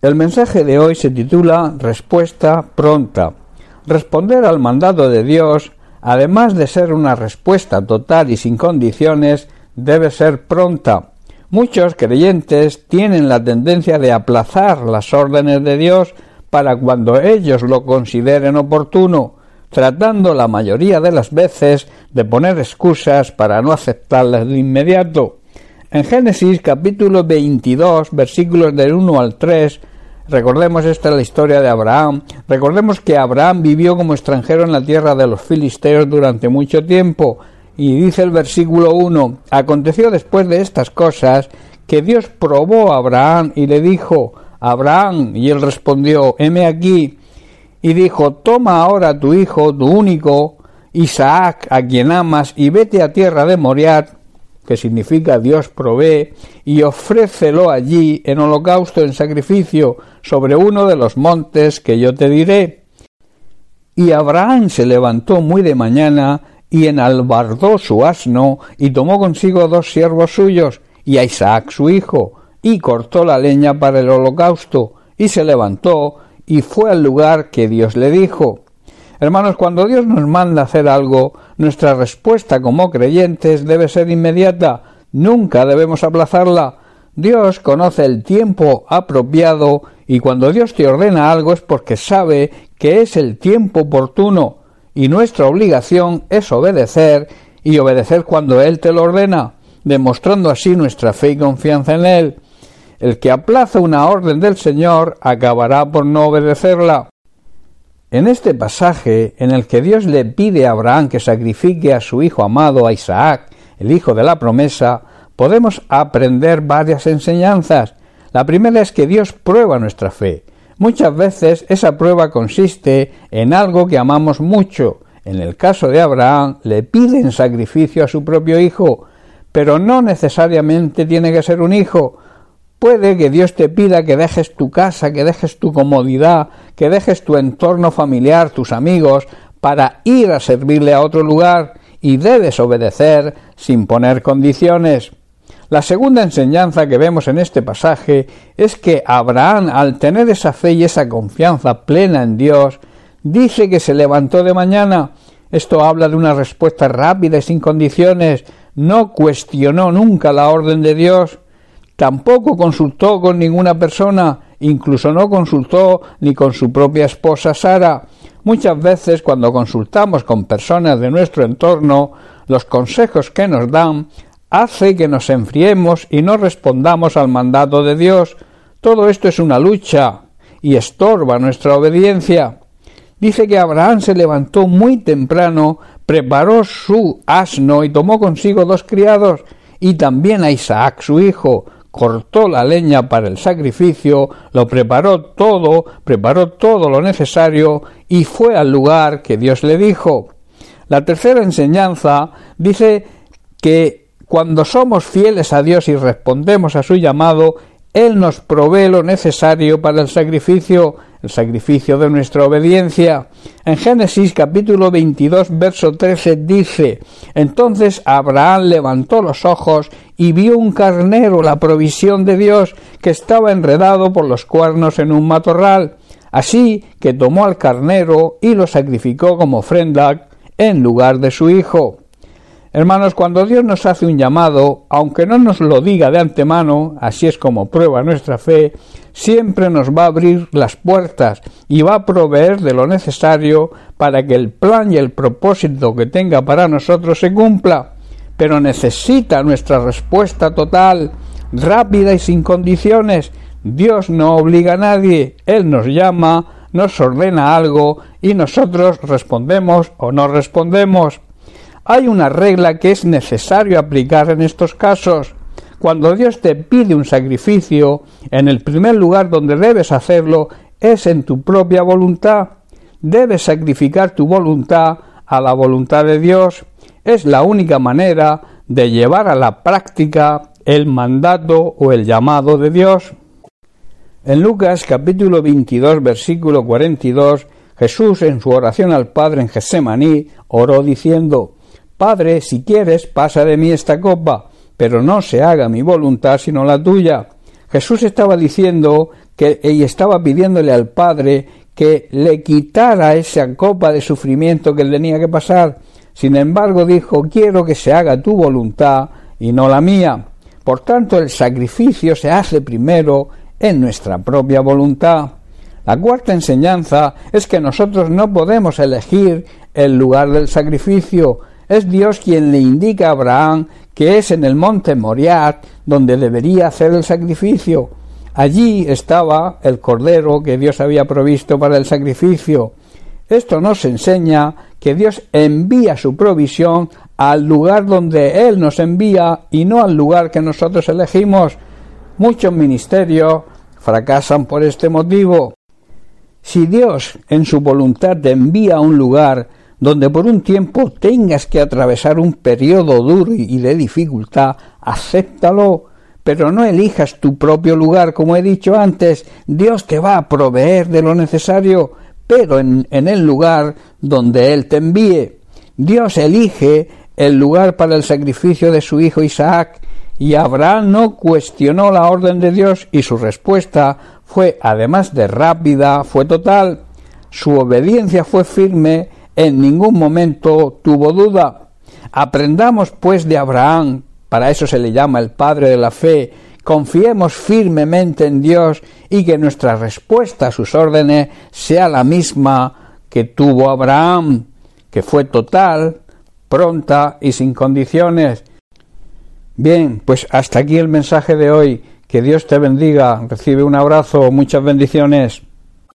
El mensaje de hoy se titula Respuesta pronta. Responder al mandato de Dios, además de ser una respuesta total y sin condiciones, debe ser pronta. Muchos creyentes tienen la tendencia de aplazar las órdenes de Dios para cuando ellos lo consideren oportuno, tratando la mayoría de las veces de poner excusas para no aceptarlas de inmediato. En Génesis capítulo 22 versículos del 1 al 3 Recordemos esta es la historia de Abraham. Recordemos que Abraham vivió como extranjero en la tierra de los filisteos durante mucho tiempo. Y dice el versículo 1, aconteció después de estas cosas que Dios probó a Abraham y le dijo, Abraham, y él respondió, heme aquí, y dijo, toma ahora tu hijo, tu único, Isaac, a quien amas, y vete a tierra de Moriat, que significa Dios provee, y ofrécelo allí en holocausto, en sacrificio, sobre uno de los montes que yo te diré. Y Abraham se levantó muy de mañana, y enalbardó su asno, y tomó consigo dos siervos suyos, y a Isaac su hijo, y cortó la leña para el holocausto, y se levantó, y fue al lugar que Dios le dijo. Hermanos, cuando Dios nos manda hacer algo, nuestra respuesta como creyentes debe ser inmediata, nunca debemos aplazarla. Dios conoce el tiempo apropiado y cuando Dios te ordena algo es porque sabe que es el tiempo oportuno y nuestra obligación es obedecer y obedecer cuando Él te lo ordena, demostrando así nuestra fe y confianza en Él. El que aplaza una orden del Señor acabará por no obedecerla. En este pasaje, en el que Dios le pide a Abraham que sacrifique a su hijo amado, a Isaac, el hijo de la promesa, podemos aprender varias enseñanzas. La primera es que Dios prueba nuestra fe. Muchas veces esa prueba consiste en algo que amamos mucho. En el caso de Abraham, le pide en sacrificio a su propio hijo, pero no necesariamente tiene que ser un hijo, Puede que Dios te pida que dejes tu casa, que dejes tu comodidad, que dejes tu entorno familiar, tus amigos, para ir a servirle a otro lugar, y debes obedecer sin poner condiciones. La segunda enseñanza que vemos en este pasaje es que Abraham, al tener esa fe y esa confianza plena en Dios, dice que se levantó de mañana. Esto habla de una respuesta rápida y sin condiciones. No cuestionó nunca la orden de Dios. Tampoco consultó con ninguna persona, incluso no consultó ni con su propia esposa Sara. Muchas veces cuando consultamos con personas de nuestro entorno, los consejos que nos dan hace que nos enfriemos y no respondamos al mandato de Dios. Todo esto es una lucha y estorba nuestra obediencia. Dice que Abraham se levantó muy temprano, preparó su asno y tomó consigo dos criados, y también a Isaac su hijo, cortó la leña para el sacrificio, lo preparó todo, preparó todo lo necesario y fue al lugar que Dios le dijo. La tercera enseñanza dice que cuando somos fieles a Dios y respondemos a su llamado, Él nos provee lo necesario para el sacrificio, el sacrificio de nuestra obediencia. En Génesis capítulo 22 verso 13 dice, entonces Abraham levantó los ojos y vio un carnero, la provisión de Dios, que estaba enredado por los cuernos en un matorral. Así que tomó al carnero y lo sacrificó como ofrenda en lugar de su hijo. Hermanos, cuando Dios nos hace un llamado, aunque no nos lo diga de antemano, así es como prueba nuestra fe, siempre nos va a abrir las puertas y va a proveer de lo necesario para que el plan y el propósito que tenga para nosotros se cumpla. Pero necesita nuestra respuesta total, rápida y sin condiciones. Dios no obliga a nadie, Él nos llama, nos ordena algo y nosotros respondemos o no respondemos. Hay una regla que es necesario aplicar en estos casos. Cuando Dios te pide un sacrificio, en el primer lugar donde debes hacerlo es en tu propia voluntad. Debes sacrificar tu voluntad a la voluntad de Dios. Es la única manera de llevar a la práctica el mandato o el llamado de Dios. En Lucas capítulo 22 versículo 42 Jesús en su oración al Padre en Getsemaní oró diciendo Padre, si quieres, pasa de mí esta copa, pero no se haga mi voluntad sino la tuya. Jesús estaba diciendo que y estaba pidiéndole al Padre que le quitara esa copa de sufrimiento que él tenía que pasar. Sin embargo, dijo, quiero que se haga tu voluntad y no la mía. Por tanto, el sacrificio se hace primero en nuestra propia voluntad. La cuarta enseñanza es que nosotros no podemos elegir el lugar del sacrificio. Es Dios quien le indica a Abraham que es en el monte Moriat donde debería hacer el sacrificio. Allí estaba el cordero que Dios había provisto para el sacrificio. Esto nos enseña que Dios envía su provisión al lugar donde Él nos envía y no al lugar que nosotros elegimos. Muchos ministerios fracasan por este motivo. Si Dios en su voluntad te envía a un lugar donde por un tiempo tengas que atravesar un periodo duro y de dificultad, acéptalo, pero no elijas tu propio lugar, como he dicho antes, Dios te va a proveer de lo necesario, pero en, en el lugar donde Él te envíe. Dios elige el lugar para el sacrificio de su hijo Isaac, y Abraham no cuestionó la orden de Dios y su respuesta fue, además de rápida, fue total. Su obediencia fue firme, en ningún momento tuvo duda. Aprendamos pues de Abraham, para eso se le llama el padre de la fe, confiemos firmemente en Dios y que nuestra respuesta a sus órdenes sea la misma que tuvo Abraham, que fue total, pronta y sin condiciones. Bien, pues hasta aquí el mensaje de hoy. Que Dios te bendiga. Recibe un abrazo, muchas bendiciones.